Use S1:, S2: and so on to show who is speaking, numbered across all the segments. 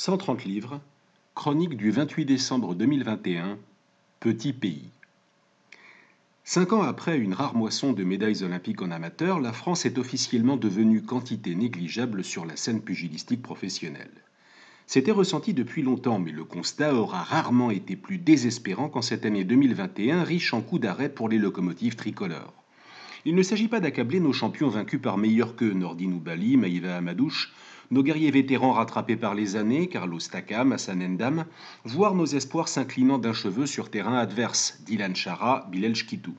S1: 130 livres, chronique du 28 décembre 2021, Petit pays. Cinq ans après une rare moisson de médailles olympiques en amateur, la France est officiellement devenue quantité négligeable sur la scène pugilistique professionnelle. C'était ressenti depuis longtemps, mais le constat aura rarement été plus désespérant qu'en cette année 2021, riche en coups d'arrêt pour les locomotives tricolores. Il ne s'agit pas d'accabler nos champions vaincus par meilleurs que Nordin Bali, Maïva Amadouche, nos guerriers vétérans rattrapés par les années, Carlos Takam, Hassan Endam, voire nos espoirs s'inclinant d'un cheveu sur terrain adverse, Dylan Chara, Bilal Shkitou.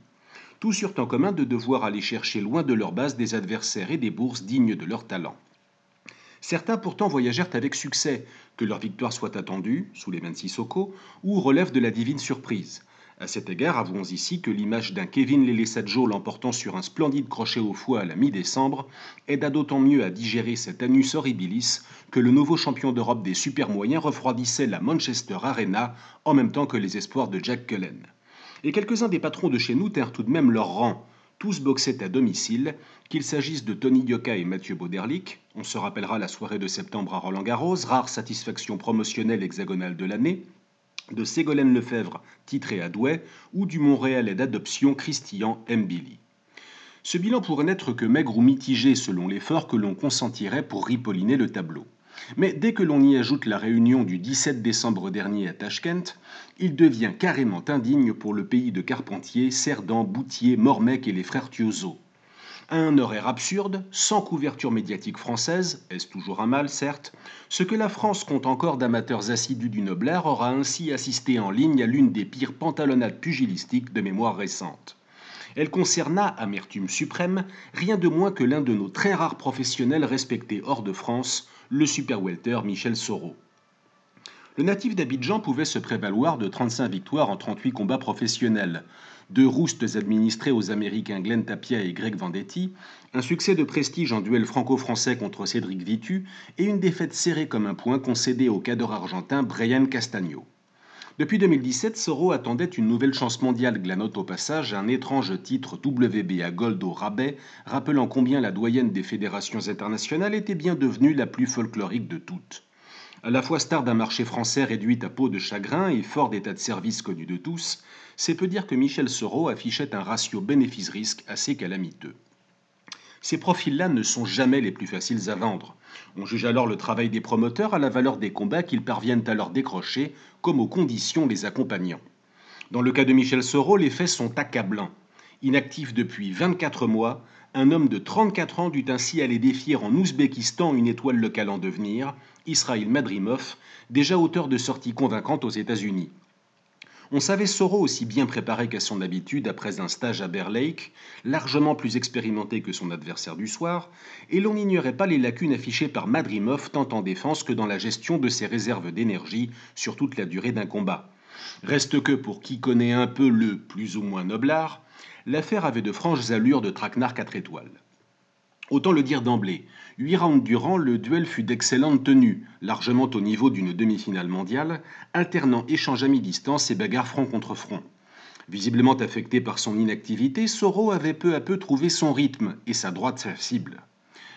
S1: Tous eurent en commun de devoir aller chercher loin de leur base des adversaires et des bourses dignes de leur talent. Certains pourtant voyagèrent avec succès, que leur victoire soit attendue, sous les mains de ou relève de la divine surprise. À cet égard, avouons ici que l'image d'un Kevin Lelesadjo l'emportant sur un splendide crochet au foie à la mi-décembre aida d'autant mieux à digérer cet anus horribilis que le nouveau champion d'Europe des super moyens refroidissait la Manchester Arena en même temps que les espoirs de Jack Cullen. Et quelques-uns des patrons de chez nous tinrent tout de même leur rang. Tous boxaient à domicile, qu'il s'agisse de Tony Yoka et Mathieu Bauderlic, on se rappellera la soirée de septembre à Roland-Garros, rare satisfaction promotionnelle hexagonale de l'année, de Ségolène Lefebvre, titré à Douai, ou du Montréalais d'adoption Christian Mbili. Ce bilan pourrait n'être que maigre ou mitigé selon l'effort que l'on consentirait pour ripolliner le tableau. Mais dès que l'on y ajoute la réunion du 17 décembre dernier à Tashkent, il devient carrément indigne pour le pays de Carpentier, Cerdan, Boutier, Mormec et les frères Thiozo à un horaire absurde, sans couverture médiatique française, est-ce toujours un mal, certes? Ce que la France compte encore d'amateurs assidus du Nobler aura ainsi assisté en ligne à l'une des pires pantalonnades pugilistiques de mémoire récente. Elle concerna, amertume suprême, rien de moins que l'un de nos très rares professionnels respectés hors de France, le super welter Michel Soro. Le natif d'Abidjan pouvait se prévaloir de 35 victoires en 38 combats professionnels, deux roustes administrés aux Américains Glenn Tapia et Greg Vendetti, un succès de prestige en duel franco-français contre Cédric Vitu et une défaite serrée comme un point concédée au cadre argentin Brian Castagno. Depuis 2017, Soro attendait une nouvelle chance mondiale, glanote au passage un étrange titre WBA Gold au rabais, rappelant combien la doyenne des fédérations internationales était bien devenue la plus folklorique de toutes. À la fois star d'un marché français réduit à peau de chagrin et fort d'état de service connu de tous, c'est peu dire que Michel Soro affichait un ratio bénéfice-risque assez calamiteux. Ces profils-là ne sont jamais les plus faciles à vendre. On juge alors le travail des promoteurs à la valeur des combats qu'ils parviennent à leur décrocher, comme aux conditions les accompagnant. Dans le cas de Michel Soro, les faits sont accablants. Inactif depuis 24 mois, un homme de 34 ans dut ainsi aller défier en Ouzbékistan une étoile locale en devenir, Israël Madrimov, déjà auteur de sorties convaincantes aux États-Unis. On savait Soro aussi bien préparé qu'à son habitude après un stage à Bear Lake, largement plus expérimenté que son adversaire du soir, et l'on n'ignorait pas les lacunes affichées par Madrimov tant en défense que dans la gestion de ses réserves d'énergie sur toute la durée d'un combat. Reste que pour qui connaît un peu le plus ou moins noblard, l'affaire avait de franches allures de traquenard 4 étoiles. Autant le dire d'emblée, huit rounds durant, le duel fut d'excellente tenue, largement au niveau d'une demi-finale mondiale, alternant échange à mi-distance et bagarre front contre front. Visiblement affecté par son inactivité, Soro avait peu à peu trouvé son rythme et sa droite cible.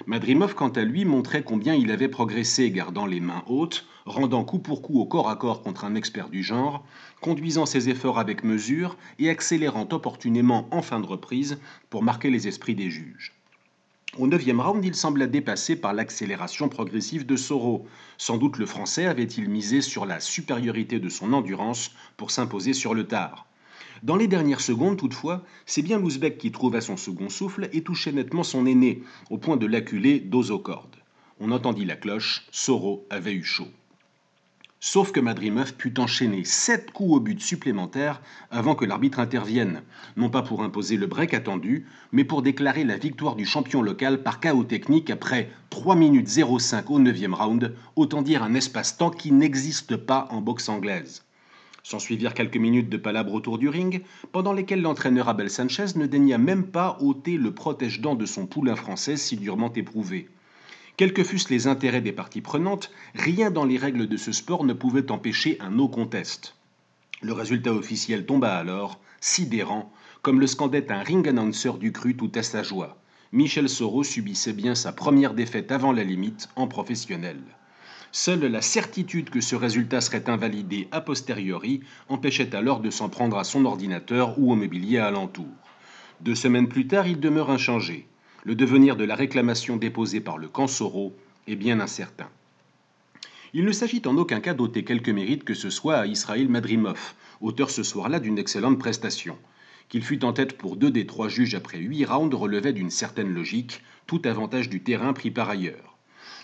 S1: Madrimov, quant à lui, montrait combien il avait progressé, gardant les mains hautes, rendant coup pour coup au corps à corps contre un expert du genre, conduisant ses efforts avec mesure et accélérant opportunément en fin de reprise pour marquer les esprits des juges. Au neuvième round, il sembla dépassé par l'accélération progressive de Soro. Sans doute le Français avait-il misé sur la supériorité de son endurance pour s'imposer sur le tard. Dans les dernières secondes, toutefois, c'est bien l'Ouzbek qui trouva son second souffle et touchait nettement son aîné, au point de l'acculer dos aux cordes. On entendit la cloche, Soro avait eu chaud. Sauf que Madrimov put enchaîner sept coups au but supplémentaires avant que l'arbitre intervienne, non pas pour imposer le break attendu, mais pour déclarer la victoire du champion local par chaos technique après 3 minutes 05 au 9e round, autant dire un espace-temps qui n'existe pas en boxe anglaise. S'en suivirent quelques minutes de palabres autour du ring, pendant lesquelles l'entraîneur Abel Sanchez ne daigna même pas ôter le protège-dents de son poulain français si durement éprouvé. Quels que fussent les intérêts des parties prenantes, rien dans les règles de ce sport ne pouvait empêcher un no contest. Le résultat officiel tomba alors, sidérant, comme le scandait un ring announcer du cru tout à sa joie. Michel Soro subissait bien sa première défaite avant la limite en professionnel. Seule la certitude que ce résultat serait invalidé a posteriori empêchait alors de s'en prendre à son ordinateur ou au mobilier alentour. Deux semaines plus tard, il demeure inchangé. Le devenir de la réclamation déposée par le Cansoro est bien incertain. Il ne s'agit en aucun cas d'ôter quelque mérite que ce soit à Israël Madrimov, auteur ce soir-là d'une excellente prestation. Qu'il fût en tête pour deux des trois juges après huit rounds relevait d'une certaine logique, tout avantage du terrain pris par ailleurs.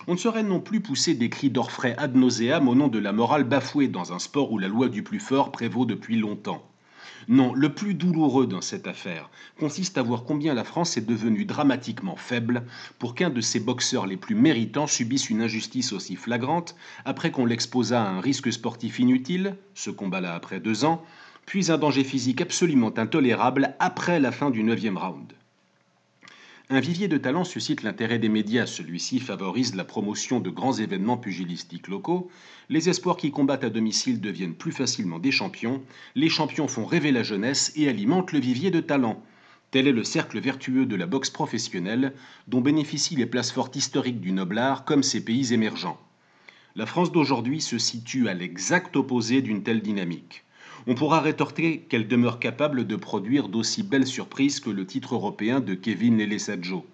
S1: On ne saurait non plus pousser des cris d'orfraie ad nauseam au nom de la morale bafouée dans un sport où la loi du plus fort prévaut depuis longtemps. Non, le plus douloureux dans cette affaire consiste à voir combien la France est devenue dramatiquement faible pour qu'un de ses boxeurs les plus méritants subisse une injustice aussi flagrante après qu'on l'exposa à un risque sportif inutile, ce combat-là après deux ans, puis un danger physique absolument intolérable après la fin du neuvième round. Un vivier de talent suscite l'intérêt des médias, celui-ci favorise la promotion de grands événements pugilistiques locaux, les espoirs qui combattent à domicile deviennent plus facilement des champions, les champions font rêver la jeunesse et alimentent le vivier de talent. Tel est le cercle vertueux de la boxe professionnelle, dont bénéficient les places fortes historiques du noblard comme ses pays émergents. La France d'aujourd'hui se situe à l'exact opposé d'une telle dynamique. On pourra rétorquer qu'elle demeure capable de produire d'aussi belles surprises que le titre européen de Kevin Lelesadjo.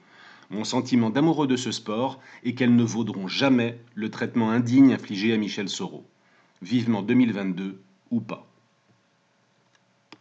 S1: Mon sentiment d'amoureux de ce sport est qu'elles ne vaudront jamais le traitement indigne infligé à Michel Soro. Vivement 2022 ou pas.